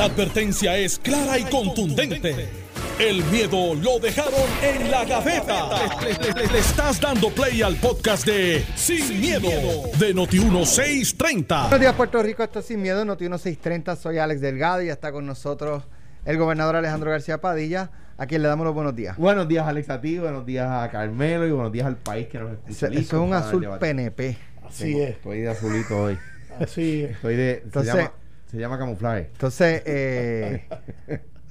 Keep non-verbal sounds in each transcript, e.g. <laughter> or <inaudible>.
La advertencia es clara y contundente. El miedo lo dejaron en la gaveta. Le, le- le- le estás dando play al podcast de Sin, miedo, de Noti1630. Buenos días, Puerto Rico. Esto es Sin Miedo, Noti 1630. Soy Alex Delgado y ya está con nosotros el gobernador Alejandro García Padilla, a quien le damos los buenos días. Buenos días, Alex, a ti, buenos días a Carmelo y buenos días al país que nos escucha. Eso, eso es un azul. PNP. Así Tengo- es. Estoy de azulito hoy. Así es. Estoy de. Entonces- se, llama, se llama camuflaje. Entonces, eh,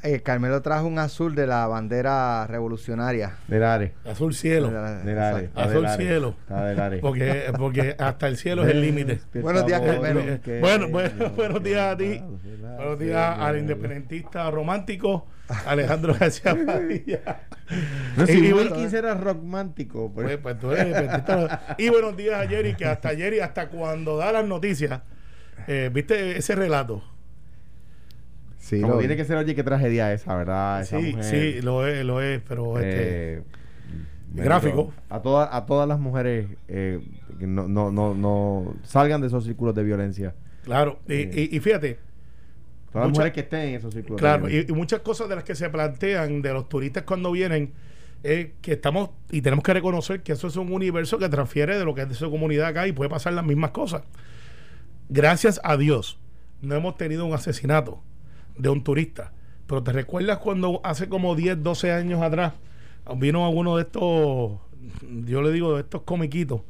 eh, Carmelo trajo un azul de la bandera revolucionaria. Del Are. Azul cielo. Del está Azul cielo. Está del Are. Porque, porque hasta el cielo es el límite. Buenos días, Carmelo. Que- Bueno, bueno, <laughs> buenos días a ti. Buenos días al independentista romántico Alejandro García <laughs> Padilla. No, si Y- Wilkins era rockmántico. Pues, Pues, pues tú eres independentista. Y buenos días a Jerry, que hasta Jerry, hasta cuando da las noticias, eh, ¿viste ese relato? Sí, como lo- tiene que ser, oye, qué tragedia esa, ¿verdad? Esa Sí, mujer, sí, lo es, lo es, pero este, eh, gráfico. A, todas a todas las mujeres eh, que no, no, no, no salgan de esos círculos de violencia. claro. Y, y- y fíjate, Todas las Mucha- mujeres que estén en esos círculos de Claro, y, muchas cosas de las que se plantean de los turistas cuando vienen es que estamos y tenemos que reconocer que eso es un universo que transfiere de lo que es de su comunidad acá y puede pasar las mismas cosas. Gracias a Dios no hemos tenido un asesinato de un turista. Pero te recuerdas cuando hace como 10, 12 años atrás vino a uno de estos, yo le digo, de estos comiquitos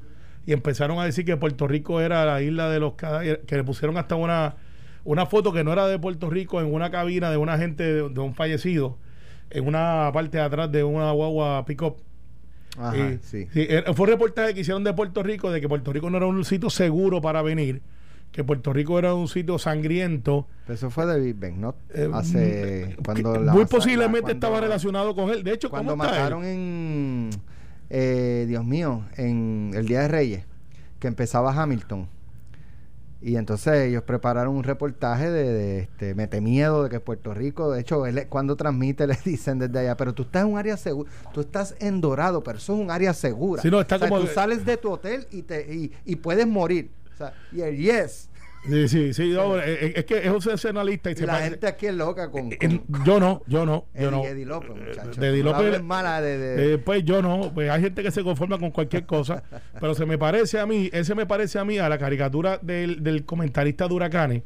y empezaron a decir que Puerto Rico era la isla de los cadáveres, que le pusieron hasta una, una foto que no era de Puerto Rico en una cabina de una gente, de, de un fallecido, en una parte de atrás de una guagua pick-up. Ajá, Y- sí. eh, fue un reportaje que hicieron de Puerto Rico de que Puerto Rico no era un sitio seguro para venir, que Puerto Rico era un sitio sangriento. Eso fue de Big Ben, ¿no? Eh, Hace. Cuando que la muy masa- posiblemente cuando- estaba relacionado con él. De hecho, Cuando ¿cómo está él? mataron en. eh, Dios mío, en el Día de Reyes, que empezaba Hamilton. Y entonces ellos prepararon un reportaje de, de este mete miedo de que Puerto Rico, de hecho, él, cuando transmite <laughs> le dicen desde allá, pero tú estás en un área segura, tú estás en Dorado, pero eso es un área segura. Sí, no, está O sea, como- tú sales de tu hotel y te y, y puedes morir. Sea, y el yes. Sí, sí, sí. no, <laughs> eh, eh, es que es un sensacionalista y se la parece- gente aquí es loca con, Eh, con yo no, yo no, yo no. Eddie López, de Eddie López- mala de, de- Eh, pues yo no, pues hay gente que se conforma con cualquier cosa, <laughs> pero se me parece a mí, ese me parece a mí a la caricatura del, del comentarista de Huracanes,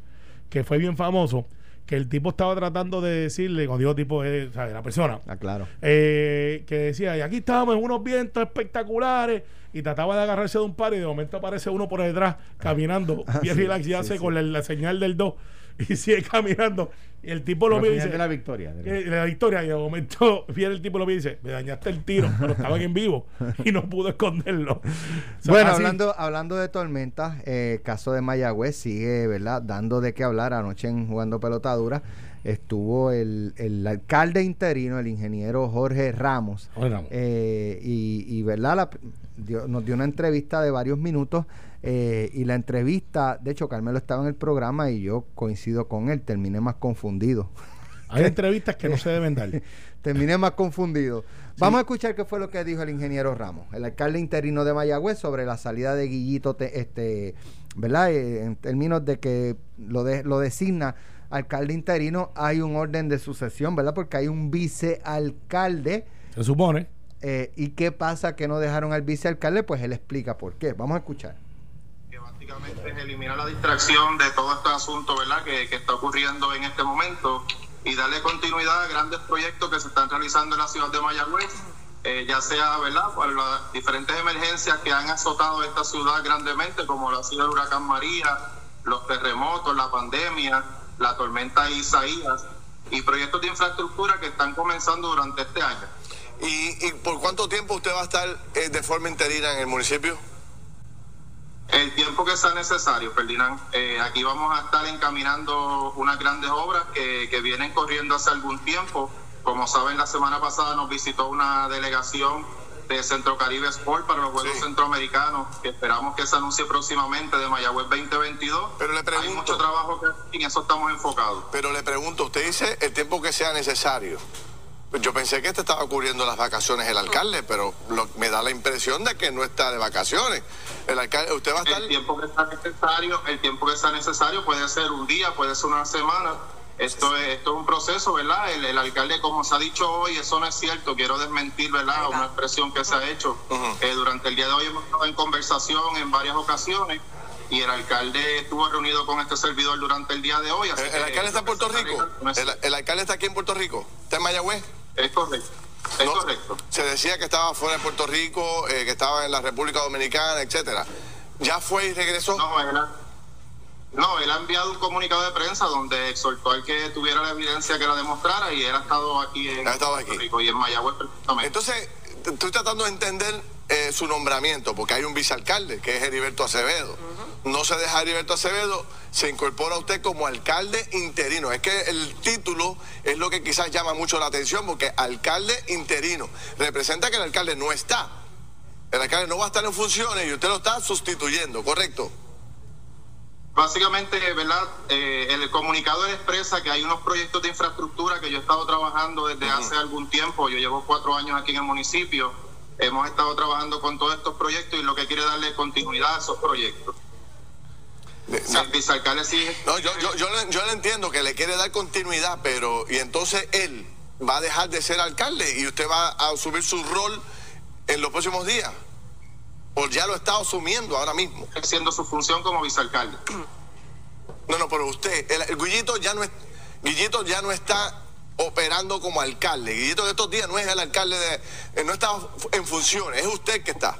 que fue bien famoso, que el tipo estaba tratando de decirle, cuando digo tipo, eh, o sea, la persona, Ah, claro. eh, que decía, y aquí estamos en unos vientos espectaculares, y trataba de agarrarse de un par y de momento aparece uno por detrás caminando, <laughs> Ah, bien sí, relax y sí, hace sí. con la, la señal del 2 <laughs> y sigue caminando. Y el tipo lo mira y dice, de la victoria. de- eh, la victoria y de momento <laughs> viene el tipo y lo mira y dice me dañaste el tiro pero estaban en vivo <laughs> y no pudo esconderlo O sea, Bueno, así- hablando, hablando de tormentas, eh, caso de Mayagüez sigue, ¿verdad? Dando de qué hablar. Anoche en Jugando Pelotadura estuvo el, el alcalde interino, el ingeniero Jorge Ramos. Jorge Ramos. Eh, y, y, ¿verdad? La- dio- nos dio una entrevista de varios minutos. Eh, y la entrevista, de hecho, Carmelo estaba en el programa y yo coincido con él. Terminé más confundido. hay entrevistas que no se deben dar <laughs> Terminé más confundido. Vamos a escuchar qué fue lo que dijo el ingeniero Ramos, el alcalde interino de Mayagüez, sobre la salida de Guillito, te- este, ¿verdad? Eh, en términos de que lo, de, lo designa alcalde interino, hay un orden de sucesión, ¿verdad? Porque hay un vicealcalde. se supone eh, ¿Y qué pasa que no dejaron al vicealcalde? Pues él explica por qué. Vamos a escuchar. Es eliminar la distracción de todo este asunto ¿verdad? Que, que está ocurriendo en este momento y darle continuidad a grandes proyectos que se están realizando en la ciudad de Mayagüez, eh, ya sea ¿verdad? por las diferentes emergencias que han azotado esta ciudad grandemente, como lo ha sido el huracán María, los terremotos, la pandemia, la tormenta Isaías y proyectos de infraestructura que están comenzando durante este año. ¿Y, y por cuánto tiempo usted va a estar eh, de forma interina en el municipio? El tiempo que sea necesario, Ferdinand. Eh, aquí vamos a estar encaminando unas grandes obras que, que vienen corriendo hace algún tiempo. Como saben, la semana pasada nos visitó una delegación de Centro Caribe Sport para los Juegos Sí. Centroamericanos, que esperamos que se anuncie próximamente de Mayagüez 2022. Pero le Hay pregunto- mucho trabajo que en eso estamos enfocados. Pero le pregunto, usted dice el tiempo que sea necesario. Yo pensé que este estaba ocurriendo las vacaciones el alcalde, pero lo- me da la impresión de que no está de vacaciones. El alcalde, usted va a estar... El tiempo que sea necesario, el tiempo que sea necesario puede ser un día, puede ser una semana. Esto es, esto es un proceso, ¿verdad? El, el alcalde, como se ha dicho hoy, eso no es cierto. Quiero desmentir, ¿verdad? Una expresión que se ha hecho. Eh, durante el día de hoy hemos estado en conversación en varias ocasiones y el alcalde estuvo reunido con este servidor durante el día de hoy. así ¿El, alcalde está en Puerto Rico? no es- ¿El, el alcalde está aquí en Puerto Rico? ¿Está en Mayagüez? Es correcto. Es No, correcto. Se decía que estaba fuera de Puerto Rico, eh, que estaba en la República Dominicana, etcétera. ¿Ya fue y regresó? No, ha, no, él ha enviado un comunicado de prensa donde exhortó al que tuviera la evidencia que la demostrara y él ha estado aquí en Ha estado Puerto aquí. Rico y en Mayagüez precisamente. Entonces, estoy tratando de entender eh, su nombramiento, porque hay un vicealcalde, que es Heriberto Acevedo. No se deja Heriberto Acevedo, se incorpora usted como alcalde interino. Es que el título es lo que quizás llama mucho la atención, porque alcalde interino representa que el alcalde no está. El alcalde no va a estar en funciones y usted lo está sustituyendo, ¿correcto? Básicamente, ¿verdad? Eh, el comunicado expresa que hay unos proyectos de infraestructura que yo he estado trabajando desde hace algún tiempo. Yo llevo cuatro años aquí en el municipio. Hemos estado trabajando con todos estos proyectos y lo que quiere darle continuidad a esos proyectos. Vicealcalde sigue- No, yo, yo, yo, le, yo le entiendo que le quiere dar continuidad, pero y entonces él va a dejar de ser alcalde y usted va a asumir su rol en los próximos días. O ya lo está asumiendo ahora mismo. haciendo su función como vicealcalde. No, no, pero usted, el, el Guillito ya no es, Guillito ya no está operando como alcalde. Guillito de estos días no es el alcalde de, eh, no está en funciones, es usted que está.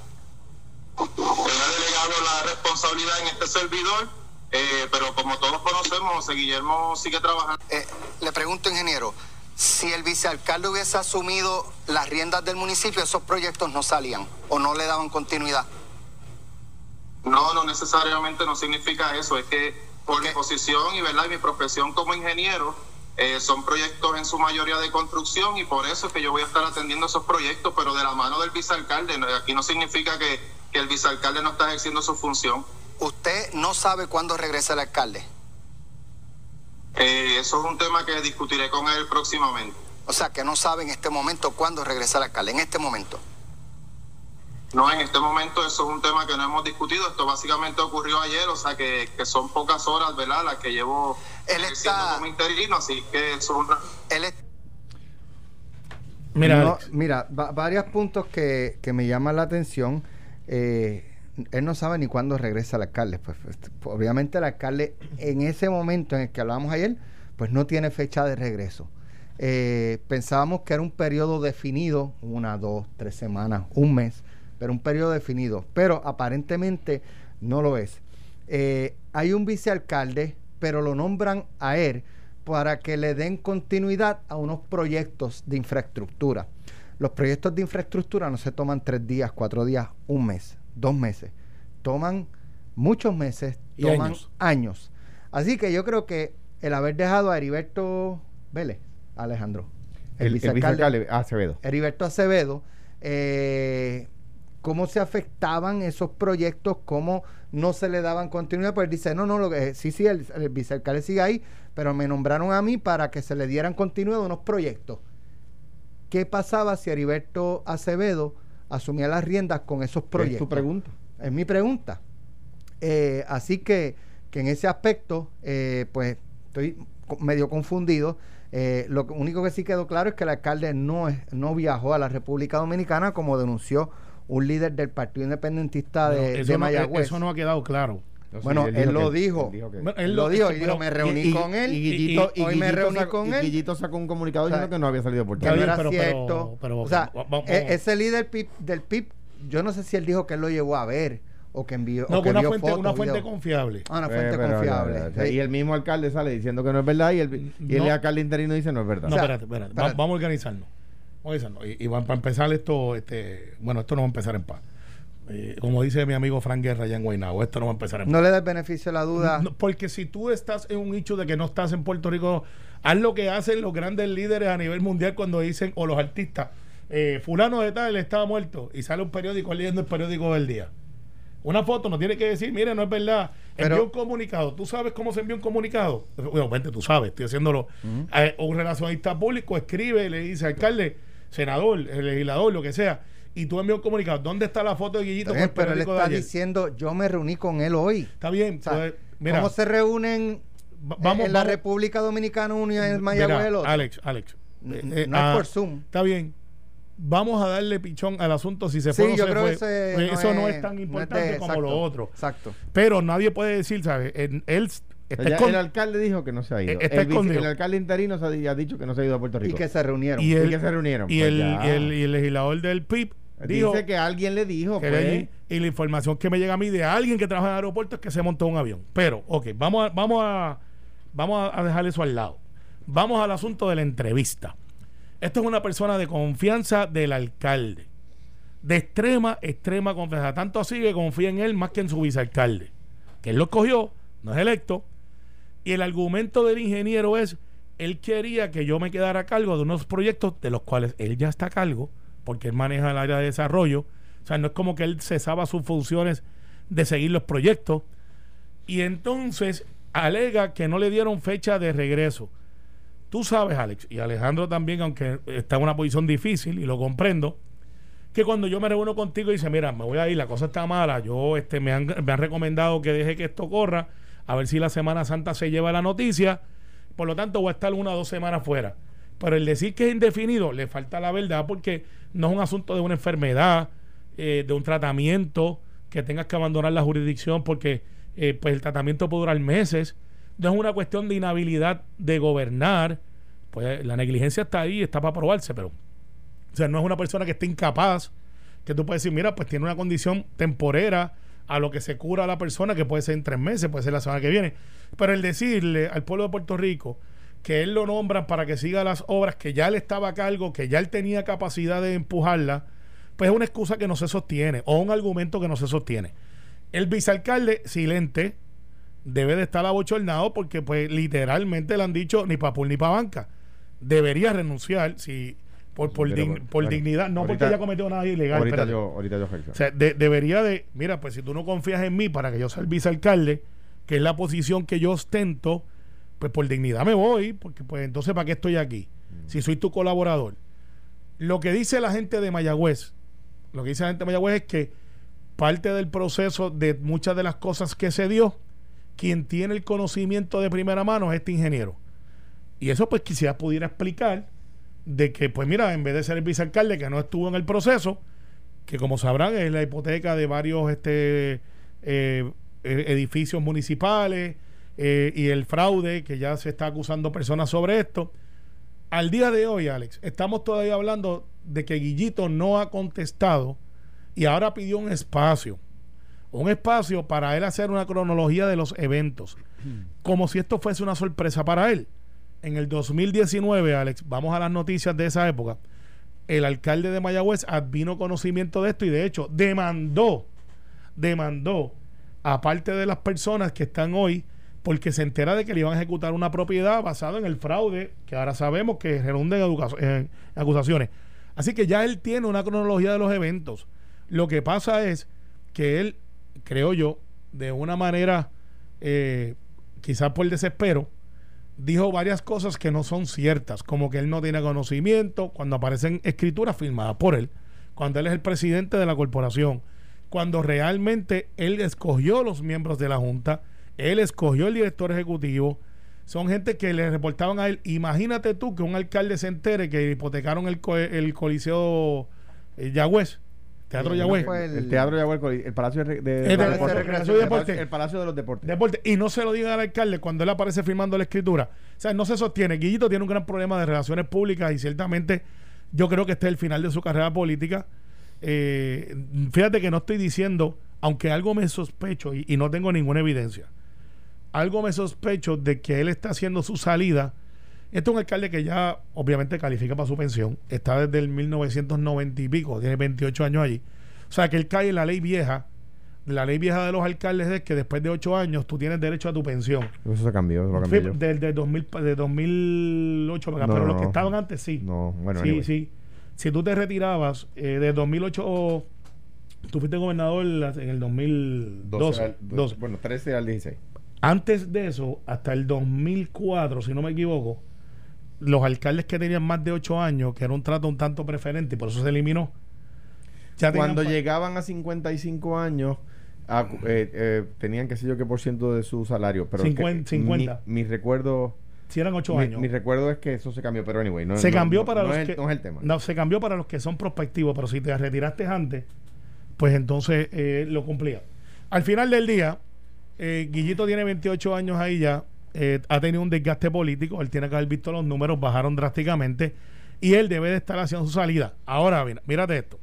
Él ha delegado la responsabilidad en este servidor, eh, pero como todos conocemos, José Guillermo sigue trabajando. Eh, le pregunto, ingeniero, si el vicealcalde hubiese asumido las riendas del municipio, esos proyectos no salían o no le daban continuidad. No, no necesariamente no significa eso, es que por mi posición y verdad y mi profesión como ingeniero eh, son proyectos en su mayoría de construcción y por eso es que yo voy a estar atendiendo esos proyectos, pero de la mano del vicealcalde. Aquí no significa que, que el vicealcalde no está ejerciendo su función. Usted no sabe cuándo regresa el alcalde. Eh, eso es un tema que discutiré con él próximamente. O sea, que no sabe en este momento cuándo regresa el alcalde, en este momento. No, en este momento eso es un tema que no hemos discutido. Esto básicamente ocurrió ayer, o sea que, que son pocas horas, ¿verdad? Las que llevo Él ejerciendo está- como interino, así que eso es una... Él es- Mira, No, mira, va- varios puntos que, que me llaman la atención. Eh, él no sabe ni cuándo regresa el alcalde. Pues, pues, obviamente el alcalde en ese momento en el que hablábamos ayer, pues no tiene fecha de regreso. Eh, pensábamos que era un periodo definido, una, dos, tres semanas, un mes, pero un periodo definido. Pero aparentemente no lo es. Eh, hay un vicealcalde, pero lo nombran a él para que le den continuidad a unos proyectos de infraestructura. Los proyectos de infraestructura no se toman tres días, cuatro días, un mes, dos meses. Toman muchos meses, Y toman años. años. Así que yo creo que el haber dejado a Heriberto Vélez, Alejandro, El, el vicealcalde Acevedo. Heriberto Acevedo, eh, cómo se afectaban esos proyectos, cómo no se le daban continuidad, pues él dice, no, no, lo que, sí, sí, el, el vicealcalde sigue ahí, pero me nombraron a mí para que se le dieran continuidad a unos proyectos. ¿Qué pasaba si Heriberto Acevedo asumía las riendas con esos ¿Es proyectos? tu pregunta? Es mi pregunta. Eh, así que, que en ese aspecto, eh, pues estoy medio confundido. Eh, lo único que sí quedó claro es que el alcalde no, es, no viajó a la República Dominicana como denunció un líder del Partido Independentista no, de, eso, de no, Mayagüez. eso no ha quedado claro. No, sí, Bueno, él lo que- dijo. él dijo que- Bueno, Él él lo dijo y dijo, me reuní y- con él. y Guillito, y- hoy me reuní sacó- con y él. Guillito sacó un comunicado O sea, diciendo que no había salido por que no era pero- cierto. pero- o sea, va- vamos- e- ese líder PIP, del PIB, yo no sé si él dijo que él lo llevó a ver o que envió. No, o que una vio fuente, fotos, una fuente confiable. Ah, una Eh, fuente pero, confiable. Sí. Y el mismo alcalde sale diciendo que no es verdad y el, y el No. alcalde interino dice no es verdad. No, O sea, espérate, espérate. Va- espérate. vamos a organizarnos. A organizarnos. Y, y va- para empezar esto, este, bueno, esto no va a empezar en paz. Eh, como dice mi amigo Frank Guerra allá en Guaynabo, esto no va a empezar en paz. No le da el beneficio de la duda. No, porque si tú estás en un hecho de que no estás en Puerto Rico, haz lo que hacen los grandes líderes a nivel mundial cuando dicen, o los artistas, eh, fulano de tal estaba muerto y sale un periódico leyendo el periódico del día. Una foto no tiene que decir, mire, no es verdad. Pero- envió un comunicado. ¿Tú sabes cómo se envía un comunicado? Bueno, vente, tú sabes, estoy haciéndolo. Eh, un relacionista público escribe, le dice, alcalde, senador, el legislador, lo que sea, y tú envías un comunicado. ¿Dónde está la foto de Guillito Está bien, pero él está diciendo, yo me reuní con él hoy. Está bien, O sea, pues, mira, ¿Cómo se reúnen va- vamos, en la vamos- República Dominicana y en Mayagüez. Alex, Alex. N- eh, no es ah, por Zoom. Está bien. Vamos a darle pichón al asunto si se Sí, fue o no yo se creo fue. ese no eso no es- tan no es importante de- como exacto, lo otro. Exacto. Pero nadie puede decir, ¿sabes? En- Él está Ya escon- el alcalde dijo que no se ha ido. Eh, está el, vice- escondido. el alcalde interino se ha, di- ha dicho que no se ha ido a Puerto Y Rico. que se reunieron. y el, que se reunieron, Y, pues el, ya. y, el, y el legislador del PIB dijo Dice que alguien le dijo, que pues. y la información que me llega a mí de alguien que trabaja en aeropuertos es que se montó un avión. Pero, ok, vamos a, vamos a, vamos a dejar eso al lado. Vamos al asunto de la entrevista. Esto es una persona de confianza del alcalde. De extrema, extrema confianza. Tanto así que confía en él más que en su vicealcalde. Que él lo escogió, no es electo. Y el argumento del ingeniero es, él quería que yo me quedara a cargo de unos proyectos de los cuales él ya está a cargo, porque él maneja el área de desarrollo. O sea, no es como que él cesaba sus funciones de seguir los proyectos. Y entonces alega que no le dieron fecha de regreso. Tú sabes, Alex, y Alejandro también, aunque está en una posición difícil y lo comprendo, que cuando yo me reúno contigo y dice, mira, me voy a ir, la cosa está mala, yo este me han, me han recomendado que deje que esto corra, a ver si la Semana Santa se lleva la noticia, por lo tanto voy a estar una o dos semanas fuera. Pero el decir que es indefinido le falta la verdad porque no es un asunto de una enfermedad, eh, de un tratamiento, que tengas que abandonar la jurisdicción porque eh, pues el tratamiento puede durar meses. No es una cuestión de inhabilidad de gobernar, pues la negligencia está ahí, está para probarse, pero o sea, no es una persona que esté incapaz, que tú puedes decir, mira, pues tiene una condición temporera a lo que se cura la persona, que puede ser en tres meses, puede ser la semana que viene. Pero el decirle al pueblo de Puerto Rico que él lo nombra para que siga las obras, que ya él estaba a cargo, que ya él tenía capacidad de empujarla, pues es una excusa que no se sostiene, o un argumento que no se sostiene. El vicealcalde, silente, debe de estar abochornado porque pues literalmente le han dicho ni para ni para banca. Debería renunciar si por, por, Pero, dign- bueno, por dignidad, no porque haya cometido nada ilegal. ahorita, yo, ahorita yo. O sea, de- debería de, mira, pues si tú no confías en mí para que yo sea el vicealcalde, que es la posición que yo ostento, pues por dignidad me voy, porque pues entonces ¿para qué estoy aquí? Si soy tu colaborador. Lo que dice la gente de Mayagüez, lo que dice la gente de Mayagüez es que parte del proceso de muchas de las cosas que se dio, quien tiene el conocimiento de primera mano es este ingeniero. Y eso pues quizás pudiera explicar de que, pues mira, en vez de ser el vicealcalde que no estuvo en el proceso, que como sabrán es la hipoteca de varios este eh, eh, edificios municipales eh, y el fraude que ya se está acusando personas sobre esto. Al día de hoy, Alex, estamos todavía hablando de que Guillito no ha contestado y ahora pidió un espacio. Un espacio para él hacer una cronología de los eventos. Como si esto fuese una sorpresa para él. En el 2019, Alex, vamos a las noticias de esa época. El alcalde de Mayagüez advino conocimiento de esto y de hecho demandó, demandó a parte de las personas que están hoy porque se entera de que le iban a ejecutar una propiedad basada en el fraude, que ahora sabemos que redunda en, acusaciones. Así que ya él tiene una cronología de los eventos. Lo que pasa es que él, creo yo, de una manera, eh, quizás por desespero, dijo varias cosas que no son ciertas, como que él no tiene conocimiento, cuando aparecen escrituras firmadas por él, cuando él es el presidente de la corporación, cuando realmente él escogió los miembros de la Junta, él escogió el director ejecutivo, son gente que le reportaban a él. Imagínate tú que un alcalde se entere que hipotecaron el, el Coliseo eh, Yagüez, Teatro fue El, el- Teatro de Agua, el, Palacio de, de- El de de Recreación y El Palacio- Deporte. el Palacio de los Deportes. Deporte. Y no se lo digan al alcalde cuando él aparece firmando la escritura. O sea, no se sostiene. Guillito tiene un gran problema de relaciones públicas y ciertamente yo creo que este es el final de su carrera política. Eh, fíjate que no estoy diciendo, aunque algo me sospecho y, y no tengo ninguna evidencia, algo me sospecho de que él está haciendo su salida. Este es un alcalde que ya obviamente califica para su pensión. Está desde el 1990 y pico, tiene 28 años allí. O sea que él cae en la ley vieja. La ley vieja de los alcaldes es que después de 8 años tú tienes derecho a tu pensión. Eso se cambió, eso lo cambié yo. Desde 2000, de 2008 para acá, No, pero no, los que no. estaban antes sí. No, bueno, sí, anyway. sí. Si tú te retirabas eh, de 2008, tú fuiste gobernador en el 2012. al- 12. Bueno, 13 al 16. Antes de eso, hasta el 2004, si no me equivoco, los alcaldes que tenían más de 8 años, que era un trato un tanto preferente y por eso se eliminó. ya Cuando pa- llegaban a 55 años, cu- eh, eh, tenían qué sé yo qué por ciento de su salario. Pero es que 50, 50. Mi, mi recuerdo. Si eran ocho Mi, años. mi recuerdo es que eso se cambió, pero anyway. No, se no- cambió no- para los es, que no es el tema. no, se cambió para los que son prospectivos, pero si te retiraste antes, pues entonces eh, lo cumplía. Al final del día, eh, Guillito tiene 28 años ahí ya, eh, ha tenido un desgaste político, él tiene que haber visto los números, bajaron drásticamente y él debe de estar haciendo su salida. Ahora, mira, mírate esto.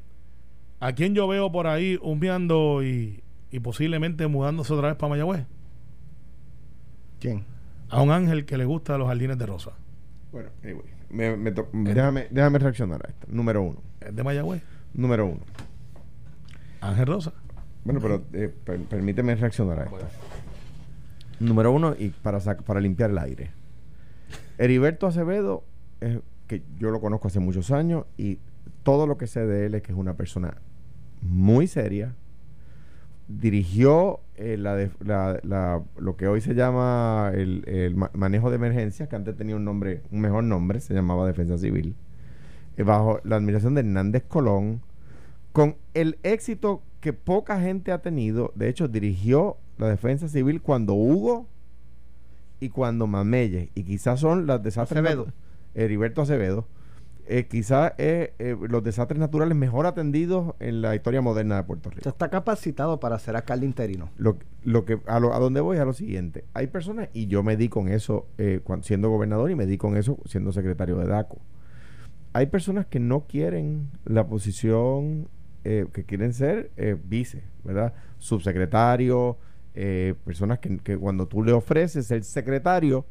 ¿A quién yo veo por ahí humeando y, y posiblemente mudándose otra vez para Mayagüez? ¿Quién? A un ángel que le gusta los jardines de rosa. Bueno, anyway. me- me to- déjame, déjame reaccionar a esto. Número uno. ¿Es de Mayagüez? Número uno. Ángel Rosa. Bueno, pero eh, per- permíteme reaccionar a esto. Número uno, y para, para limpiar el aire. Heriberto Acevedo, que yo lo conozco hace muchos años y todo lo que sé de él es que es una persona muy seria. Dirigió eh, la de- la- lo que hoy se llama el, el ma- manejo de emergencias, que antes tenía un nombre, un mejor nombre, se llamaba Defensa Civil, eh, bajo la administración de Hernández Colón, con el éxito que poca gente ha tenido. De hecho, dirigió la defensa civil cuando Hugo y cuando Mamelle, y quizás son los desastres. Acevedo. Heriberto Acevedo, eh, quizás es eh, los desastres naturales mejor atendidos en la historia moderna de Puerto O Rico. sea, está capacitado para ser alcalde interino. Lo, lo que a, lo, a donde voy es a lo siguiente. Hay personas, y yo me di con eso eh, cuan- siendo gobernador y me di con eso siendo secretario de DACO. Hay personas que no quieren la posición, eh, que quieren ser eh, vice, ¿verdad? Subsecretario, eh, personas que, que cuando tú le ofreces el secretario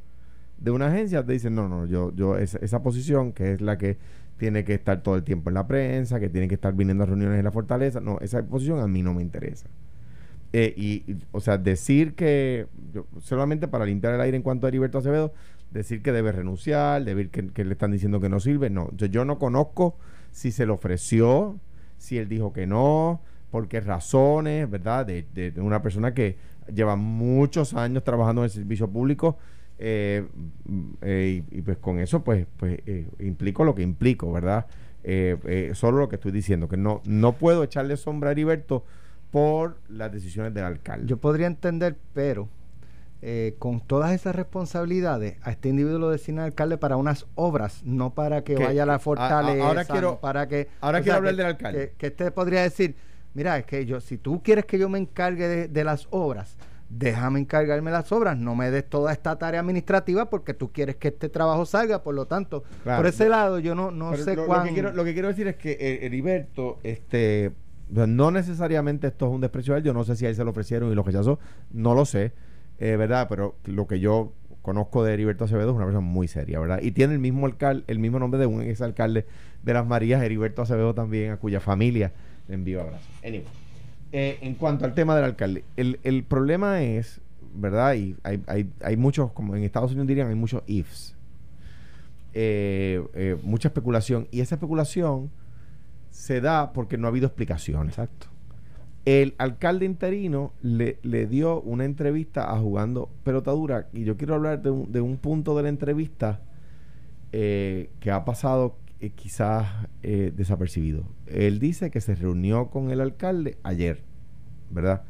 de una agencia, te dicen, no, no, yo, yo esa, esa posición, que es la que tiene que estar todo el tiempo en la prensa, que tiene que estar viniendo a reuniones en la fortaleza, no, esa posición a mí no me interesa. Eh, y, o sea, decir que, yo- solamente para limpiar el aire en cuanto a Heriberto Acevedo, decir que debe renunciar, decir que, que le están diciendo que no sirve, no. Yo, yo no conozco si se le ofreció, si él dijo que no, por qué razones, ¿verdad? De, de- de una persona que lleva muchos años trabajando en el servicio público. eh, mm, eh, y, y pues con eso pues pues eh, implico lo que implico verdad Eh, solo lo que estoy diciendo que no no puedo echarle sombra a Heriberto por las decisiones del alcalde. Yo podría entender, pero con todas esas responsabilidades, a este individuo lo designa alcalde para unas obras, no para que Que- vaya a la a- fortaleza. ahora quiero- no para que, ahora quiero hablar que- del alcalde. Que, que este podría decir, mira, es que yo, si tú quieres que yo me encargue de, de las obras, déjame encargarme de las obras, no me des toda esta tarea administrativa porque tú quieres que este trabajo salga, por lo tanto, Claro. por ese lado yo no, no sé lo, lo que quiero, lo que quiero decir es que eh, Heriberto, este, no necesariamente esto es un desprecio a él, yo no sé si a él se lo ofrecieron y lo rechazó, no lo sé, eh, ¿verdad? Pero lo que yo conozco de Heriberto Acevedo es una persona muy seria, ¿verdad? Y tiene el mismo alcalde, el mismo nombre de un exalcalde de las Marías, Heriberto Acevedo también, a cuya familia le envío abrazos. Anyway, eh, en cuanto al tema del alcalde, el, problema es, ¿verdad? Y hay, muchos, como en Estados Unidos dirían, hay muchos ifs. Eh, eh, mucha especulación. Y esa especulación se da porque no ha habido explicaciones. Exacto. El alcalde interino le, dio una entrevista a jugando pelotadura. Y yo quiero hablar de un, punto de la entrevista que ha pasado eh, quizás eh, desapercibido. Él dice que se reunió con el alcalde ayer, ¿verdad?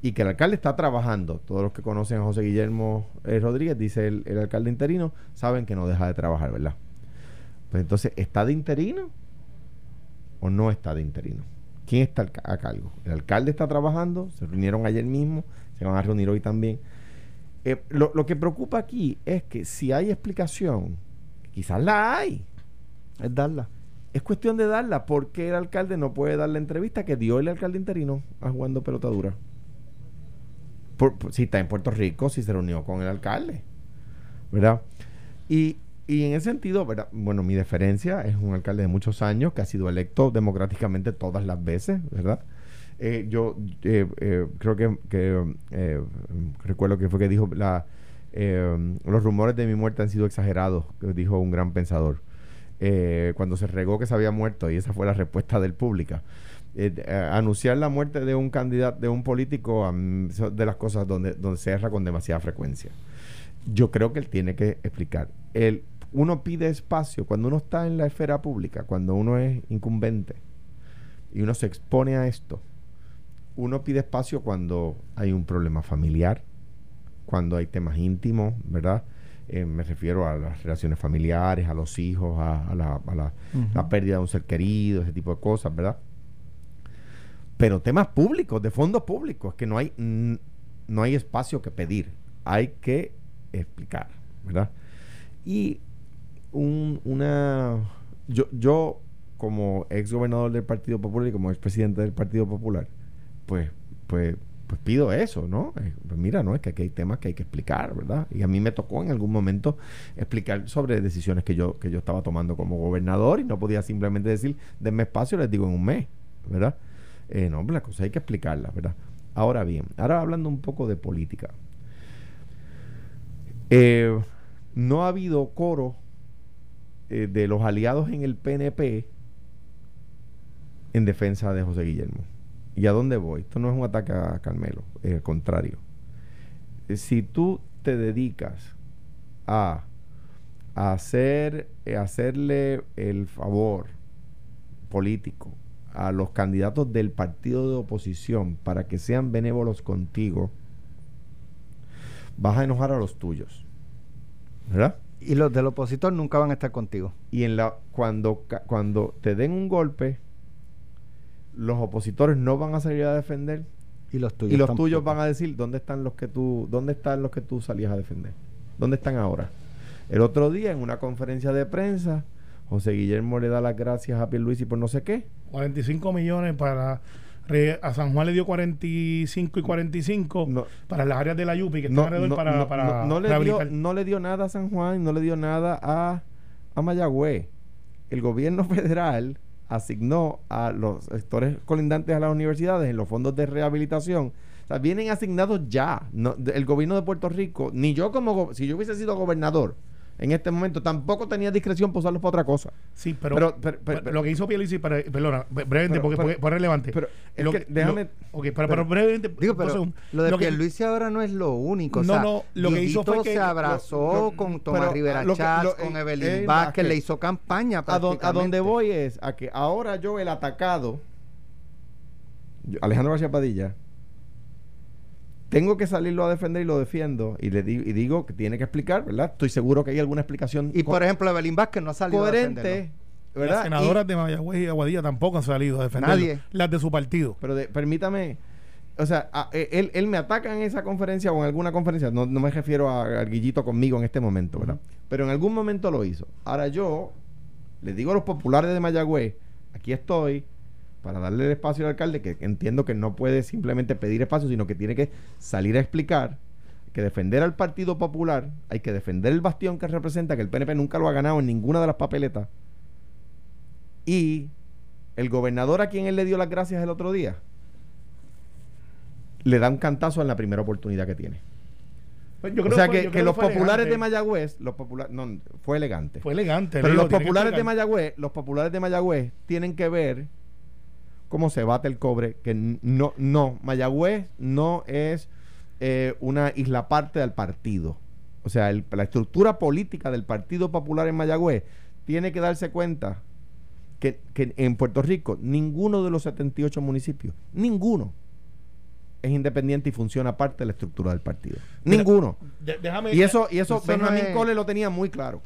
Y que el alcalde está trabajando. Todos los que conocen a José Guillermo eh, Rodríguez, dice el, el alcalde interino, saben que no deja de trabajar, ¿verdad? Pues entonces, ¿está de interino o no está de interino? ¿Quién está a cargo? El alcalde está trabajando, se reunieron ayer mismo, se van a reunir hoy también. Lo, lo que preocupa aquí es que si hay explicación, quizás la hay, Es darla. es cuestión de darla. porque el alcalde no puede dar la entrevista que dio el alcalde interino a jugando pelotadura? Por, por- si está en Puerto Rico, si se reunió con el alcalde, ¿verdad? Y, y en ese sentido, ¿verdad? Bueno, mi deferencia es un alcalde de muchos años que ha sido electo democráticamente todas las veces, ¿verdad? Eh, yo eh, eh, creo que, que, eh, recuerdo que fue que dijo la, los rumores de mi muerte han sido exagerados, dijo un gran pensador eh, cuando se regó que se había muerto y esa fue la respuesta del público. Eh, eh, anunciar la muerte de un candidato, de un político, a de las cosas donde, donde se erra con demasiada frecuencia. Yo creo que él tiene que explicar. El, uno pide espacio cuando uno está en la esfera pública, cuando uno es incumbente y uno se expone a esto. uno pide espacio cuando hay un problema familiar, cuando hay temas íntimos, ¿verdad? Eh, me refiero a las relaciones familiares, a los hijos, a, la, la pérdida de un ser querido, ese tipo de cosas, ¿verdad? Pero temas públicos, de fondos públicos, que no hay, no hay espacio que pedir, hay que explicar, ¿verdad? Y un, una... Yo, yo, como ex gobernador del Partido Popular y como ex presidente del Partido Popular, pues, pues, pues pido eso, ¿no? Eh, pues mira, no es que aquí hay temas que hay que explicar, ¿verdad? Y a mí me tocó en algún momento explicar sobre decisiones que yo, que yo estaba tomando como gobernador y no podía simplemente decir, denme espacio, les digo en un mes, ¿verdad? Eh, no, la cosa hay que explicarla, ¿verdad? Ahora bien, ahora hablando un poco de política. Eh, no ha habido coro de los aliados en el PNP en defensa de José Guillermo. ¿Y a dónde voy? Esto no es un ataque a Carmelo, es el contrario. Si tú te dedicas a, hacer, hacerle el favor político a los candidatos del partido de oposición para que sean benévolos contigo, vas a enojar a los tuyos. ¿Verdad? Y los del opositor nunca van a estar contigo. Y en la cuando cuando te den un golpe, los opositores no van a salir a defender y los tuyos y los tuyos van a decir dónde están los que tú dónde están los que tú salías a defender. ¿Dónde están ahora? El otro día en una conferencia de prensa José Guillermo le da las gracias a Pierluisi por no sé qué. 45 millones para a San Juan le dio 45 y 45 para las áreas de la Yupi que están alrededor para, para no, le dio, no le dio nada a San Juan, no le dio nada a, a Mayagüez. El gobierno <laughs> federal asignó a los sectores colindantes a las universidades en los fondos de rehabilitación. O sea, vienen asignados ya. el gobierno de Puerto Rico, ni yo como, si yo hubiese sido gobernador, en este momento tampoco tenía discreción para usarlos para otra cosa. Sí, pero, lo que hizo Pierluisi, para, perdona, brevemente, porque, es relevante. Pero lo que, déjame. ok, pero, brevemente. Digo, pero lo de Pierluisi ahora no es lo único. No, no, lo que hizo fue que. se abrazó con Tomás Rivera Chávez, con Evelyn Vázquez, le hizo campaña. A, a donde voy es a que ahora yo, el atacado, Alejandro García Padilla, tengo que salirlo a defender y lo defiendo y le digo, y digo que tiene que explicar, ¿verdad? Estoy seguro que hay alguna explicación. Y por ejemplo, Evelyn Vázquez no ha salido coherente, a defenderlo. ¿verdad? Las senadoras de Mayagüez y Aguadilla tampoco han salido a defender Nadie. Las de su partido. Pero permítame, o sea, e, él, él, me ataca en esa conferencia o en alguna conferencia, no, me refiero a, Guillito conmigo en este momento, ¿verdad? Pero en algún momento lo hizo. Ahora yo le digo a los populares de Mayagüez, aquí estoy, para darle el espacio al alcalde, que entiendo que no puede simplemente pedir espacio, sino que tiene que salir a explicar que defender al Partido Popular, hay que defender el bastión que representa, que el PNP nunca lo ha ganado en ninguna de las papeletas. Y el gobernador a quien él le dio las gracias el otro día, le da un cantazo en la primera oportunidad que tiene. Pues o sea que, los populares de Mayagüez, los populares, no, fue elegante. Fue elegante. Pero los populares de Mayagüez, los populares de Mayagüez tienen que ver cómo se bate el cobre, que no, no, Mayagüez no es eh, una isla parte del partido. O sea, la estructura política del Partido Popular en Mayagüez tiene que darse cuenta que, en Puerto Rico ninguno de los 78 municipios, ninguno, es independiente y funciona parte de la estructura del partido. ninguno. y eso, y eso, Benjamín Cole lo tenía muy claro.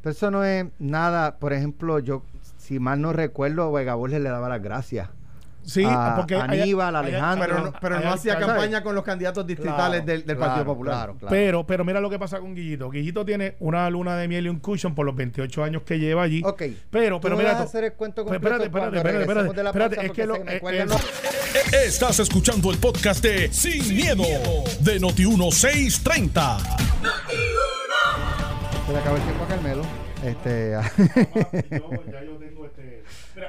Pero eso no es nada, por ejemplo, yo, si mal no recuerdo, Vega Borges le daba las gracias Sí, porque Aníbal, Alejandro. Pero no, hacía campaña con los candidatos distritales del, Partido Popular. pero, pero mira lo que pasa con Guillito. Guillito tiene una luna de miel y un cushion por los 28 años que lleva allí. Ok. Pero, pero mira. hacer el cuento espérate, espérate, espérate, espérate, Es que lo, eh, eh, Estás escuchando el podcast de Sin, miedo, de Noti1630. Se le acabó el tiempo a Carmelo. Este. <laughs> ya yo tengo este.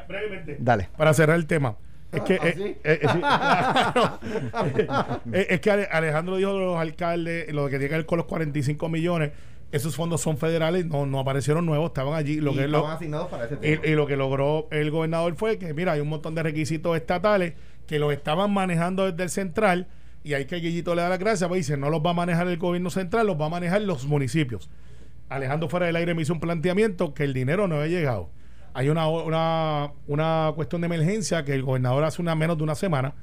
Brevemente. Dale. Para cerrar el tema. Es que, eh, eh, <laughs> <laughs> eh, es que Alejandro dijo de los alcaldes, lo que tiene que ver con los 45 millones, esos fondos son federales, no, no aparecieron nuevos, estaban allí. Lo y que asignados para ese tema. Y, lo que logró el gobernador fue que, mira, hay un montón de requisitos estatales que los estaban manejando desde el central y hay que Guillito le da las gracias, pues dice, no los va a manejar el gobierno central, los va a manejar los municipios. Alejandro fuera del aire me hizo un planteamiento que el dinero no había llegado hay una, una, una cuestión de emergencia que el gobernador hace una menos de una semana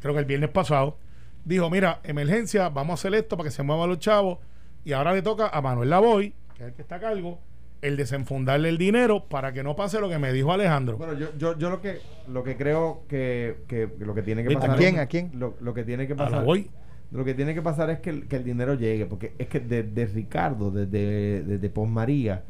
creo que el viernes pasado, dijo, mira, emergencia, vamos a hacer esto para que se muevan los chavos. Y ahora le toca a Manuel Lavoy, que es el que está a cargo, el desenfundarle el dinero para que no pase lo que me dijo Alejandro. Bueno, yo, yo, yo lo que lo que creo que, que lo que tiene que ¿A pasar. quién? ¿A quién? Lo, lo que tiene que A pasar. Lavoy. Lo que tiene que pasar es que el, que el dinero llegue, porque es que desde Ricardo, desde, desde Pos María,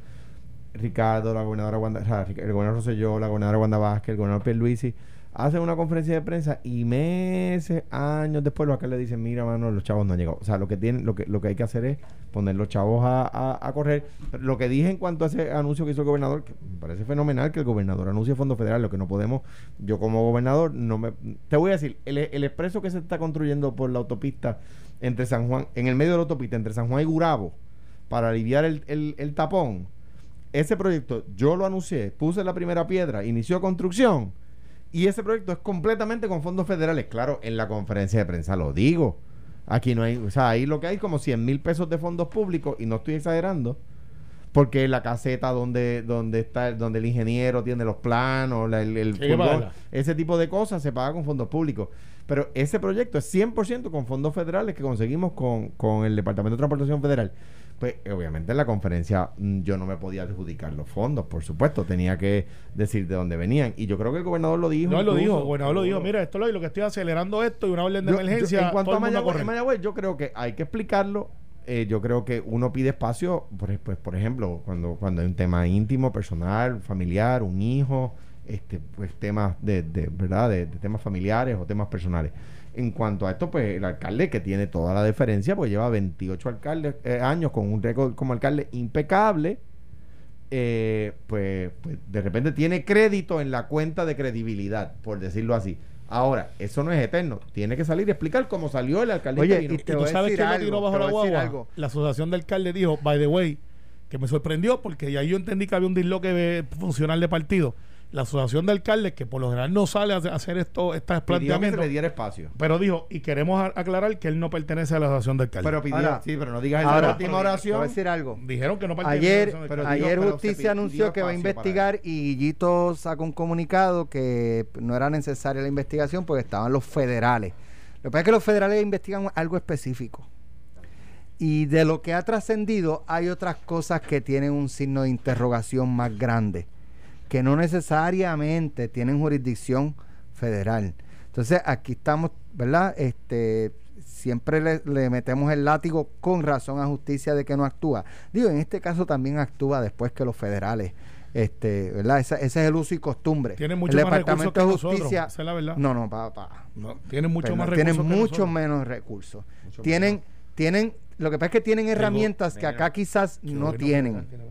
Ricardo, la gobernadora el gobernador Rosselló, la gobernadora Wanda Vázquez, el gobernador Pierluisi, hacen una conferencia de prensa y meses, años después los alcaldes dicen, mira, mano, los chavos no han llegado. O sea, lo que tienen, lo que, lo que hay que hacer es poner los chavos a, a- a correr. Lo que dije en cuanto a ese anuncio que hizo el gobernador, que me parece fenomenal que el gobernador anuncie fondos federales, lo que no podemos, yo como gobernador, no me... Te voy a decir, el, el expreso que se está construyendo por la autopista entre San Juan, en el medio de la autopista, entre San Juan y Gurabo, para aliviar el, el- el tapón, ese proyecto yo lo anuncié, puse la primera piedra, inició construcción y ese proyecto es completamente con fondos federales. Claro, en la conferencia de prensa lo digo. Aquí no hay, o sea, ahí lo que hay es como 100 mil pesos de fondos públicos y no estoy exagerando. Porque la caseta donde donde está donde el ingeniero tiene los planos, la- el, pagarla. ese tipo de cosas se paga con fondos públicos. Pero ese proyecto es 100% con fondos federales que conseguimos con, con el Departamento de Transportación Federal. Pues obviamente en la conferencia mm, yo no me podía adjudicar los fondos, por supuesto, tenía que decir de dónde venían. Y yo creo que el gobernador lo dijo. No, él lo incluso, dijo, el gobernador lo dijo, mira, esto es lo que estoy acelerando esto y una orden de Yo- yo- emergencia. en cuanto a Mayagüez, Mayagüez, yo creo que hay que explicarlo. Eh, yo creo que uno pide espacio, por, ej- pues, por ejemplo, cuando, cuando hay un tema íntimo, personal, familiar, un hijo, este, pues temas de, de verdad, de, de temas familiares o temas personales. En cuanto a esto, pues el alcalde que tiene toda la deferencia, pues lleva 28 alcaldes, eh, años con un récord como alcalde impecable, eh, pues, pues de repente tiene crédito en la cuenta de credibilidad, por decirlo así. Ahora, eso no es eterno. Tiene que salir y explicar cómo salió el alcalde. Oye, y te ¿Y tú sabes lo algo, tiró bajo la guagua? algo. La asociación de alcaldes dijo, by the way, que me sorprendió porque ya yo entendí que había un disloque funcional de partido. La asociación de alcaldes, que por lo general no sale a hacer- a esto, estos Pidió que se planteamientos, le diera espacio. pero dijo, y queremos a- aclarar que él no pertenece a la asociación de alcaldes. Pero pidió, Ahora- sí, pero no digas esa Ahora, última voy oración. a decir algo. Dijeron que no pertenece a la Ayer, asociación de pero digo, ayer pero Justicia anunció que va a investigar y Guillito sacó un comunicado que no era necesaria la investigación porque estaban los federales. Lo que pasa es que los federales investigan algo específico. Y de lo que ha trascendido, hay otras cosas que tienen un signo de interrogación más grande, que no necesariamente tienen jurisdicción federal. Entonces, aquí estamos, ¿verdad? Este, siempre le, le metemos el látigo con razón a justicia de que no actúa. Digo, en este caso también actúa después que los federales, este, ¿verdad? Esa- ese es el uso y costumbre. Tienen mucho el más recursos Departamento de Justicia. la verdad. No, no, papá. No, tienen mucho más tienen recursos que mucho menos recursos. Mucho tienen, menos. tienen, lo que pasa es que tienen Tengo herramientas que acá quizás no tienen. tiene.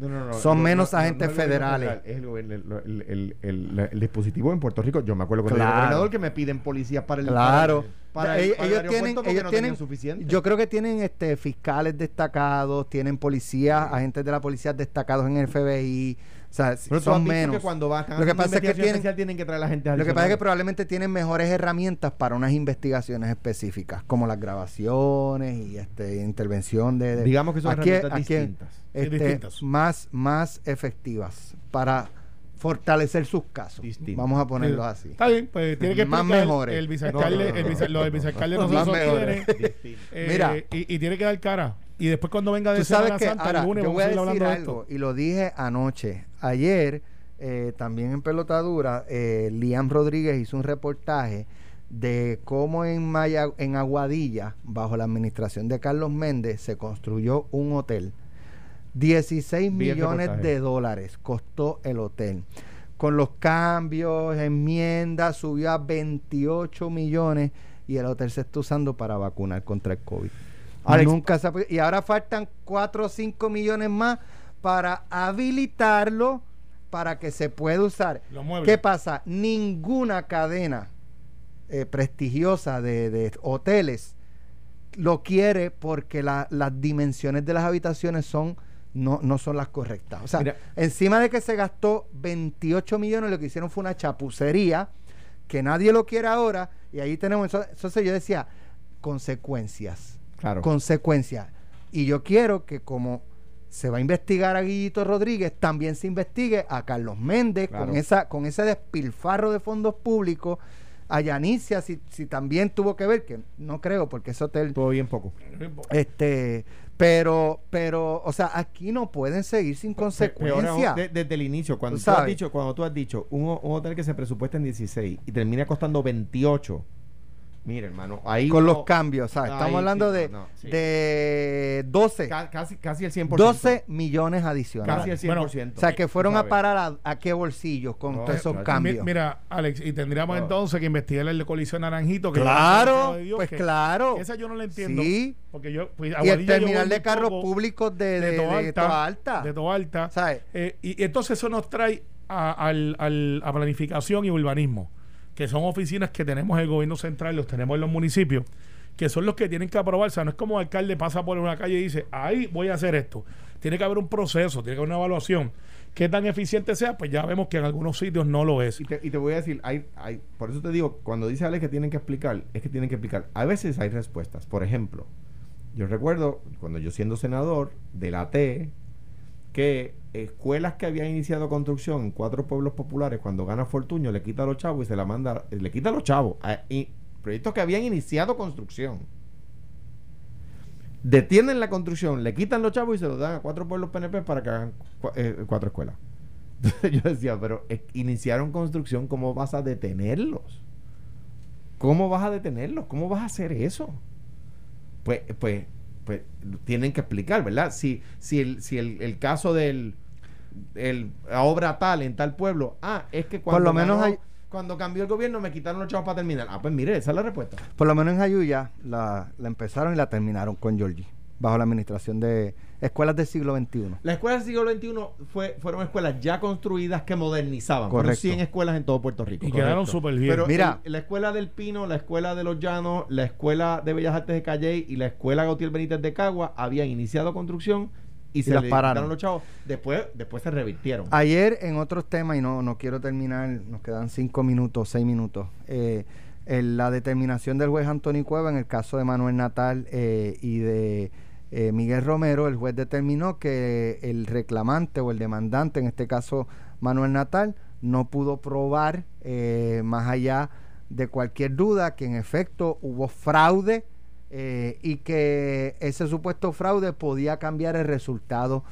No, no, no, Son no, menos no, no, agentes el federales. federal, Es el, el, el- el- el- el dispositivo en Puerto Rico. Yo me acuerdo era Claro. gobernador que me piden policías para el Claro. para, ellos, para el tienen, ellos no tienen, suficiente. yo creo que tienen este fiscales destacados, tienen policías, agentes de la policía destacados en el FBI, o sea, Pero son menos. que cuando Lo que pasa es que tienen- especial, tienen que traer a la gente Lo que pasa es que probablemente tienen mejores herramientas para unas investigaciones específicas, como las grabaciones y este intervención de, de- Digamos que son aquí- herramientas aquí, distintas. Sí, este, distintas. más más efectivas para fortalecer sus casos. Vamos a ponerlo Sí. así. Está bien, pues tiene que Más mejores. el vicealcalde, No, no, no, el no. vice- lo del vicealcalde no se Más sostiene. mejores. <laughs> Distintas. eh, Mira. y, y tiene que dar cara. Y después cuando venga de Tú sabes Semana que Santa ahora, el lunes yo voy a decir hablando de algo esto. y lo dije anoche. Ayer, eh, también en Pelotadura, eh, Liam Rodríguez hizo un reportaje de cómo en, Maya, en Aguadilla, bajo la administración de Carlos Méndez, se construyó un hotel. 16 Vi el millones de dólares costó el hotel. Con los cambios, enmiendas, subió a 28 millones y el hotel se está usando para vacunar contra el COVID. Alex- Nunca se y ahora faltan 4 o 5 millones más para habilitarlo para que se pueda usar. ¿Qué pasa? Ninguna cadena eh, prestigiosa de, de hoteles lo quiere porque la- las dimensiones de las habitaciones son no, no son las correctas. O sea, Mira. encima de que se gastó 28 millones, lo que hicieron fue una chapucería que nadie lo quiere ahora y ahí tenemos eso- entonces yo decía consecuencias Claro. consecuencias. Y yo quiero que como se va a investigar a Guillito Rodríguez, también se investigue a Carlos Méndez Claro. con esa con ese despilfarro de fondos públicos a Yanicia si, si también tuvo que ver, que no creo, porque ese hotel Todo bien poco. este, pero, pero, o sea, aquí no pueden seguir sin consecuencia. aún, de- desde el inicio, cuando Tú tú, has dicho, cuando tú has dicho un, un hotel que se presupuesta en 16 y termina costando 28, mire hermano, ahí con uno- los cambios, ¿sabes? Estamos hablando sí, de, no, no, sí. de 12, ca- casi, casi el 100%. 12 millones adicionales. Casi el 100%. o sea, que fueron a parar a, a qué bolsillos con No, todos esos cambios. Mi- Mira, Alex, y tendríamos No. entonces que investigar el de colisión naranjito. Que claro, Dios, pues que- claro. Esa yo no la entiendo. Sí. Porque yo, pues, Y el terminal de carros públicos de, de, de Toalta, Toa Alta. De Toa Alta. ¿Sabes? Eh, y, y entonces eso nos trae a, al- al- a planificación y urbanismo, que son oficinas que tenemos en el gobierno central, los tenemos en los municipios, que son los que tienen que aprobar. O sea, no es como el alcalde pasa por una calle y dice, ahí voy a hacer esto. Tiene que haber un proceso, tiene que haber una evaluación. Qué tan eficiente sea, pues ya vemos que en algunos sitios no lo es. Y te, voy a decir, hay, hay, por eso te digo, cuando dice Alex que tienen que explicar, es que tienen que explicar. A veces hay respuestas. Por ejemplo, yo recuerdo cuando yo siendo senador, delaté que escuelas que habían iniciado construcción en cuatro pueblos populares, cuando gana Fortuño, le quita los chavos y se la manda, le quita los chavos. a- proyectos que habían iniciado construcción. Detienen la construcción, le quitan los chavos y se los dan a cuatro pueblos PNP para que hagan eh, cuatro escuelas. <laughs> Entonces yo decía, pero iniciaron construcción, ¿cómo vas a detenerlos? ¿Cómo vas a detenerlos? ¿Cómo vas a hacer eso? Pues, pues, pues tienen que explicar, ¿verdad? Si, si, el, si el, el caso del el, la obra tal en tal pueblo, ah, es que cuando, lo menos ganó- hay- cuando cambió el gobierno me quitaron los chavos para terminar. Ah, pues mire, esa es la respuesta. Por lo menos en Jayuya la, la empezaron y la terminaron con Georgie, bajo la administración de escuelas del siglo XXI. Las escuelas del siglo XXI fue, fueron escuelas ya construidas que modernizaban. Fueron Correcto. 100 escuelas en todo Puerto Rico. Y quedaron súper bien. Pero Mira. el- la escuela del Pino, la escuela de los Llanos, la escuela de Bellas Artes de Calley y la escuela Gautier Benítez de Cagua habían iniciado construcción y, se las le pararon. los chavos. Después, después se revirtieron. Ayer en otros temas, y no, no quiero terminar, nos quedan cinco minutos, seis minutos, eh, en la determinación del juez Antonio Cueva en el caso de Manuel Natal eh, y de eh, Miguel Romero, el juez determinó que el reclamante o el demandante, en este caso Manuel Natal, no pudo probar eh, más allá de cualquier duda que en efecto hubo fraude eh, y que ese supuesto fraude podía cambiar el resultado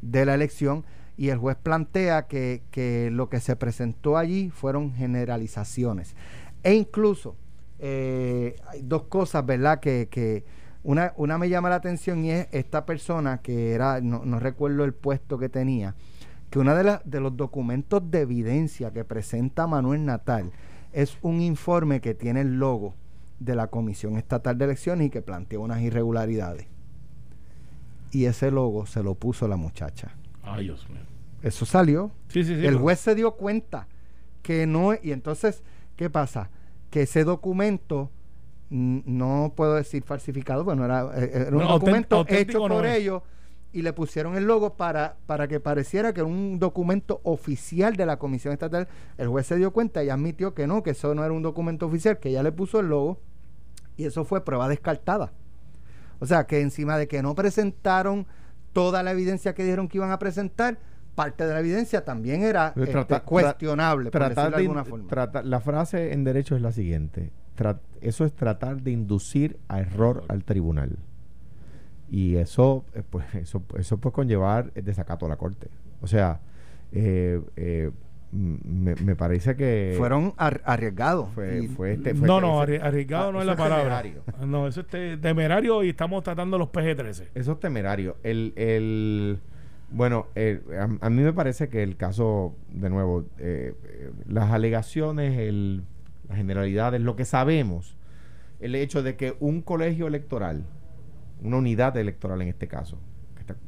de la elección. Y el juez plantea que, lo que se presentó allí fueron generalizaciones. E incluso hay dos cosas verdad que una, una me llama la atención y es esta persona que era no, no recuerdo el puesto que tenía que uno de, las de los documentos de evidencia que presenta Manuel Natal es un informe que tiene el logo de la Comisión Estatal de Elecciones y que plantea unas irregularidades. Y ese logo se lo puso la muchacha. Ay, Dios mío. Eso salió. Sí, sí, sí. el juez se dio cuenta que no. Y entonces, ¿qué pasa? Que ese documento, no puedo decir falsificado, bueno, era, eh, era un No, documento auténtico hecho por ellos y le pusieron el logo para, para que pareciera que era un documento oficial de la Comisión Estatal. El juez se dio cuenta y admitió que no, que eso no era un documento oficial, que ya le puso el logo y eso fue prueba descartada. O sea, que encima de que no presentaron toda la evidencia que dijeron que iban a presentar, parte de la evidencia también era este, cuestionable, por Tratar decirlo de alguna forma. trata- la frase en derecho es la siguiente. Eso es tratar de inducir a error al tribunal. Y eso, eh, pues, <laughs> eso, eso puede conllevar el desacato a la corte. O sea, eh, eh, me, me parece que Fueron ar- arriesgados. fue, Y- fue este, fue no, este- no, arriesgado Ah, no es la palabra. temerario. <laughs> No, eso es te- temerario y estamos tratando los PG-13. Eso es temerario. El, el, bueno, eh, a, a mí me parece que el caso, de nuevo, eh, eh, las alegaciones, el, las generalidades, lo que sabemos, el hecho de que un colegio electoral, una unidad electoral en este caso,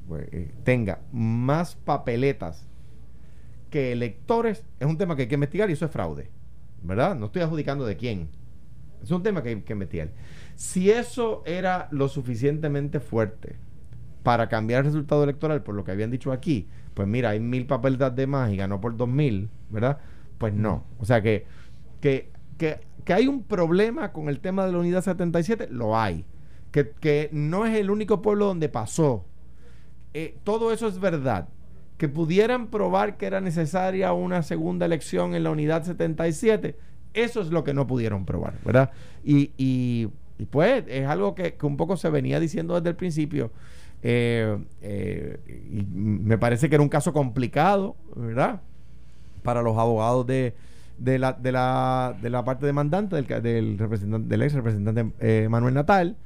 pues, eh, tenga más papeletas que electores, es un tema que hay que investigar y eso es fraude. ¿Verdad? No estoy adjudicando de quién. Es un tema que hay que investigar. Si eso era lo suficientemente fuerte para cambiar el resultado electoral, por lo que habían dicho aquí, pues mira, hay mil papeletas de más y ganó por dos mil, ¿verdad? Pues no. O sea que, que, que, que hay un problema con el tema de la unidad 77, lo hay. Que, que no es el único pueblo donde pasó. Eh, todo eso es verdad. Que pudieran probar que era necesaria una segunda elección en la unidad 77, Eso es lo que no pudieron probar, ¿verdad? Y, y, pues es algo que, que un poco se venía diciendo desde el principio. Eh, eh, y me parece que era un caso complicado, ¿verdad? Para los abogados de, de, la, de, la, de la parte demandante, del, ca- del, representante, del ex representante eh, Manuel Natal.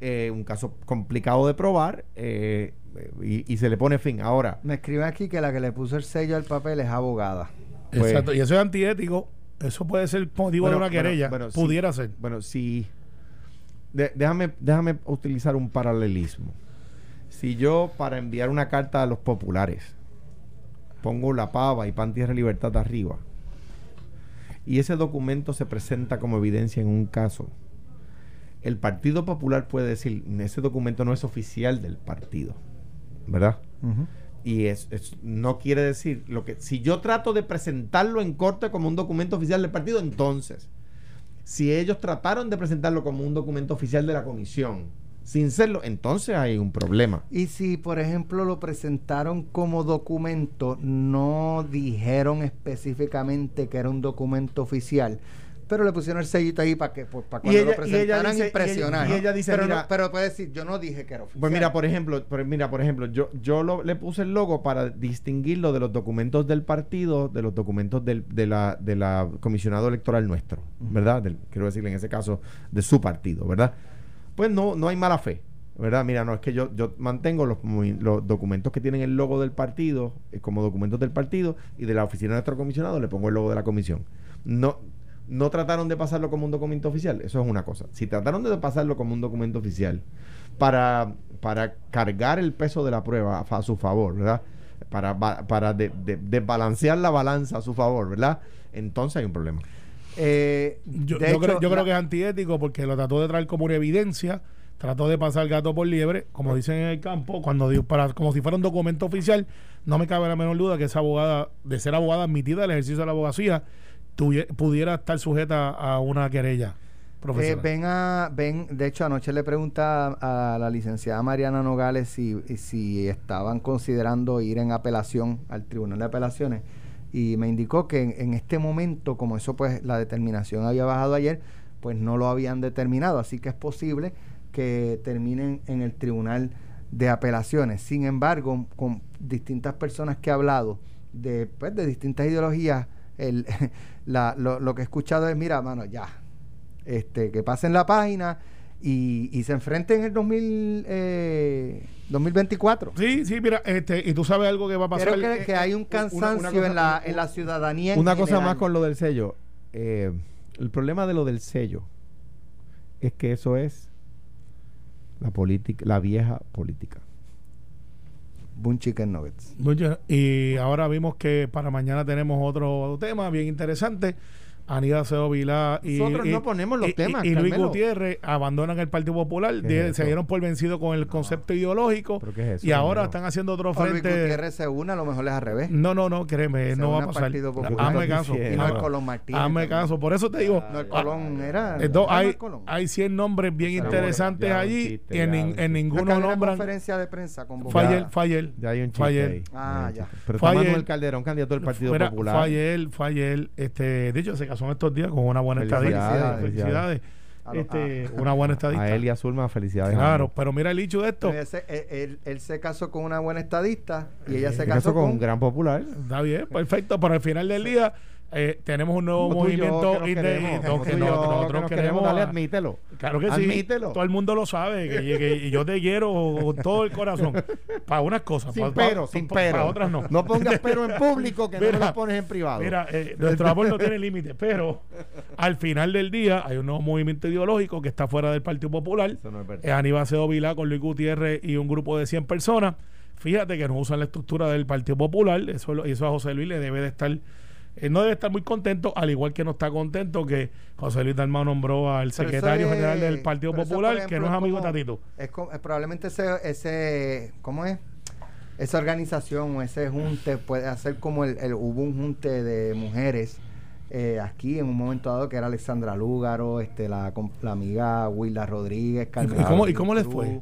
Eh, un caso complicado de probar eh, y, y se le pone fin. Ahora, Me escribe aquí que la que le puso el sello al papel es abogada. Pues- Exacto. Y eso es antiético. Eso puede ser motivo de una querella. bueno. Pudiera ser. Bueno, si. de- déjame, déjame utilizar un paralelismo. Si yo, para enviar una carta a los populares, pongo la pava y pan tierra libertad arriba, y ese documento se presenta como evidencia en un caso, el Partido Popular puede decir: ese documento no es oficial del partido, ¿verdad? Y es, es- no quiere decir lo que si yo trato de presentarlo en corte como un documento oficial del partido, entonces, si ellos trataron de presentarlo como un documento oficial de la comisión, sin serlo, entonces hay un problema. Y si, por ejemplo, lo presentaron como documento, no dijeron específicamente que era un documento oficial, pero le pusieron el sellito ahí para que pues, para cuando ella- lo presentaran y impresionar. y ella dice, pero, mira- no- pero puede decir, yo no dije que era oficial. Pues mira, por ejemplo, por- mira, por ejemplo, yo, yo lo- le puse el logo para distinguirlo de los documentos del partido, de los documentos del, de la, de la comisionado electoral nuestro, ¿verdad? Del- quiero decirle en ese caso, de su partido, ¿verdad? Pues no, no hay mala fe, ¿verdad? Mira, no, es que yo, yo mantengo los, documentos que tienen el logo del partido eh, como documentos del partido y de la oficina de nuestro comisionado le pongo el logo de la comisión. No, no trataron de pasarlo como un documento oficial, eso es una cosa. Si trataron de pasarlo como un documento oficial para, para cargar el peso de la prueba a, su favor, ¿verdad? Para, para de- de- desbalancear la balanza a su favor, ¿verdad? Entonces hay un problema. Eh, Yo, de yo hecho, creo, yo la- creo que es antiético porque lo trató de traer como una evidencia, trató de pasar gato por liebre, como dicen en el campo, cuando dio para como si fuera un documento oficial, no me cabe la menor duda que esa abogada, de ser abogada admitida al ejercicio de la abogacía, tuvie- pudiera estar sujeta a una querella Eh, ven a, ven, de hecho anoche le pregunta a, la licenciada Mariana Nogales si, si estaban considerando ir en apelación al Tribunal de Apelaciones y me indicó que en, en este momento, como eso pues la determinación había bajado ayer, pues no lo habían determinado, así que es posible que terminen en el Tribunal de Apelaciones. Sin embargo, con distintas personas que he hablado de, pues, de distintas ideologías, el, <laughs> la- lo, lo que he escuchado es, mira, mano, ya, este, que pasen la página y, y se enfrenten en el 2000, eh, 2024. Sí, sí, mira, este, y tú sabes algo que va a pasar. Creo que, eh, que hay un una- cansancio una cosa- en, la, en la ciudadanía. en Una cosa general. más con lo del sello. Eh, el problema de lo del sello es que eso es la política, la vieja política. Boom Chicken Nuggets. Y ahora vimos que para mañana tenemos otro tema bien interesante. Aníbal Acevedo Vilá y, Nosotros y- no ponemos los y- temas, y, Luis Carmelo. Gutiérrez abandonan el Partido Popular, ¿Qué de- es se dieron por vencido con el concepto ideológico ¿Pero qué es eso, y ahora Carmelo? están haciendo otro O Luis frente. Gutiérrez se une, a lo mejor es al revés. No, no, no, créeme, Se no va a pasar. Hazme caso. Y no es Colón Martínez. Hazme caso. Por eso te digo, No, el ah, Colón era. eh, do- ¿era hay, Colón? hay 100 nombres bien interesantes un allí chiste, y en, en que ninguno nombran. conferencia de prensa con Fue Ya. ayer, fue ayer. Ya hay un chiste. Ah, Ya. Pero. Manuel Calderón, candidato del Partido Popular. Fue ayer, fue ayer. Este, de hecho, se en estos días con una buena Felicidades, estadista. felicidades. Felicidades. A Este, a- una buena estadista. A él y a Zulma, felicidades. Claro, pero mira el hecho de esto. Él, se- él- él- él se casó con una buena estadista y ella se Se casó casó con con un gran popular. Está bien, perfecto. Pero al final del día eh, tenemos un nuevo Como movimiento. que no, no- nosotros nos queremos. Dale, admítelo. Claro que sí. Admítelo. Todo el mundo lo sabe. Que, que- que yo te quiero con todo el corazón. Para unas cosas. Sin para, pero, para- sin para- pero. Para otras no. No pongas pero en público que no Mira, lo pones en privado. Mira, eh, nuestro amor no tiene límite, pero al final del día hay un nuevo movimiento ideológico que está fuera del Partido Popular. Eso no es verdad. Es Aníbal Acevedo Vilá con Luis Gutiérrez y un grupo de 100 personas. Fíjate que no usan la estructura del Partido Popular. Eso, eso a José Luis le debe de estar. Eh, no debe estar muy contento, al igual que no está contento que José Luis Dalmau nombró al secretario general del Partido Popular, ejemplo, que no es amigo como- de Tatito. Es eh, probablemente ese, ese, ¿cómo es? Esa organización o ese junte puede hacer como el, el- hubo un junte de mujeres eh, aquí en un momento dado que era Alexandra Lúgaro, este, la, la amiga Wilda Rodríguez, Carmen ¿Y cómo- y cómo les fue?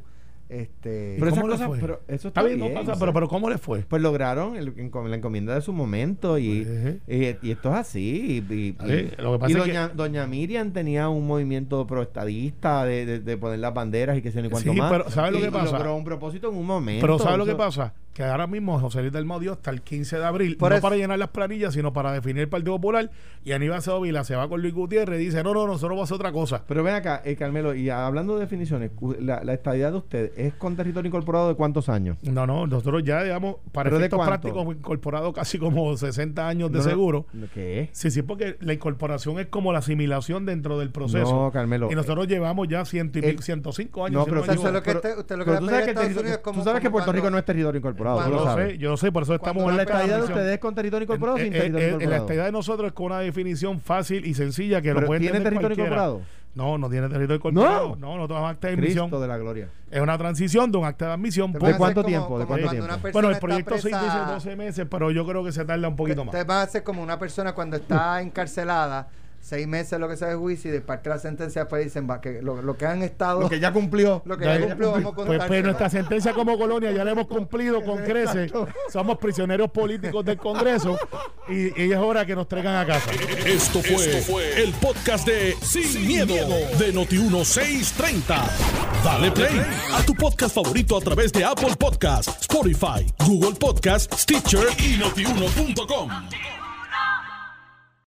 Este, Pero ¿Cómo esas le cosas- fue? pero eso está está bien, no pasa, o sea. pero, pero ¿cómo le fue? Pues lograron el- en- la encomienda de su momento y, Ujú. y, y esto es así. Y, y- A ver, lo que pasa y es doña, doña Miriam tenía un movimiento proestadista de, de, de poner las banderas y que se ni cuánto Sí, más. pero ¿sabes lo Y- que pasa? logró un propósito en un momento. Pero ¿sabes lo que pasa? Que ahora mismo José Luis del dio hasta el 15 de abril, Por no eso- para llenar las planillas, sino para definir el Partido Popular. Y Aníbal Vila se va con Luis Gutiérrez y dice, no, no, nosotros vamos a hacer otra cosa. Pero ven acá, eh, Carmelo, y hablando de definiciones, la, la estadidad de usted es con territorio incorporado de cuántos años? No, no, nosotros ya, digamos, para ¿Pero de efectos prácticos hemos incorporado casi como 60 años de No, no, seguro. ¿Qué? Sí, sí, porque la incorporación es como la asimilación dentro del proceso. No, Carmelo. y nosotros llevamos ya ciento y el- pico- 105 años. No, si pero, sea, tú- eso es lo que usted- pero- usted lo que pero tú sabes que, Unidos como- tú sabes que Puerto Rico no es territorio incorporado, lo yo sabes. sé, yo sé, por eso estamos en la la estadidad de ustedes es con territorio incorporado o sin Eh, eh, territorio eh, la incorporado. estadía de nosotros es con una definición fácil y sencilla que lo Pero puede ¿tiene territorio cualquiera. incorporado? No, no tiene territorio incorporado. No. No, no, tenemos acta de admisión. Cristo de la gloria. Es una transición de un acta de admisión. ¿De cuánto como- tiempo? ¿De cuánto tiempo? Bueno, el proyecto 6 dice presa- 12 meses, pero yo creo que se tarda un poquito más. Te va a hacer como una persona cuando está encarcelada, seis meses lo que sea de juicio, y de parte de la sentencia, pues dicen va, que lo, lo que han estado. Lo que ya cumplió. lo que ya Ya- cumplió, vamos a pues, pues nuestra sentencia como colonia ya la hemos cumplido con <laughs> creces. Somos prisioneros políticos del Congreso y, y es hora que nos traigan a casa. Esto fue, el podcast de Sin, miedo, de Noti1630. Dale play a tu podcast favorito a través de Apple Podcasts, Spotify, Google Podcasts, Stitcher y notiuno.com.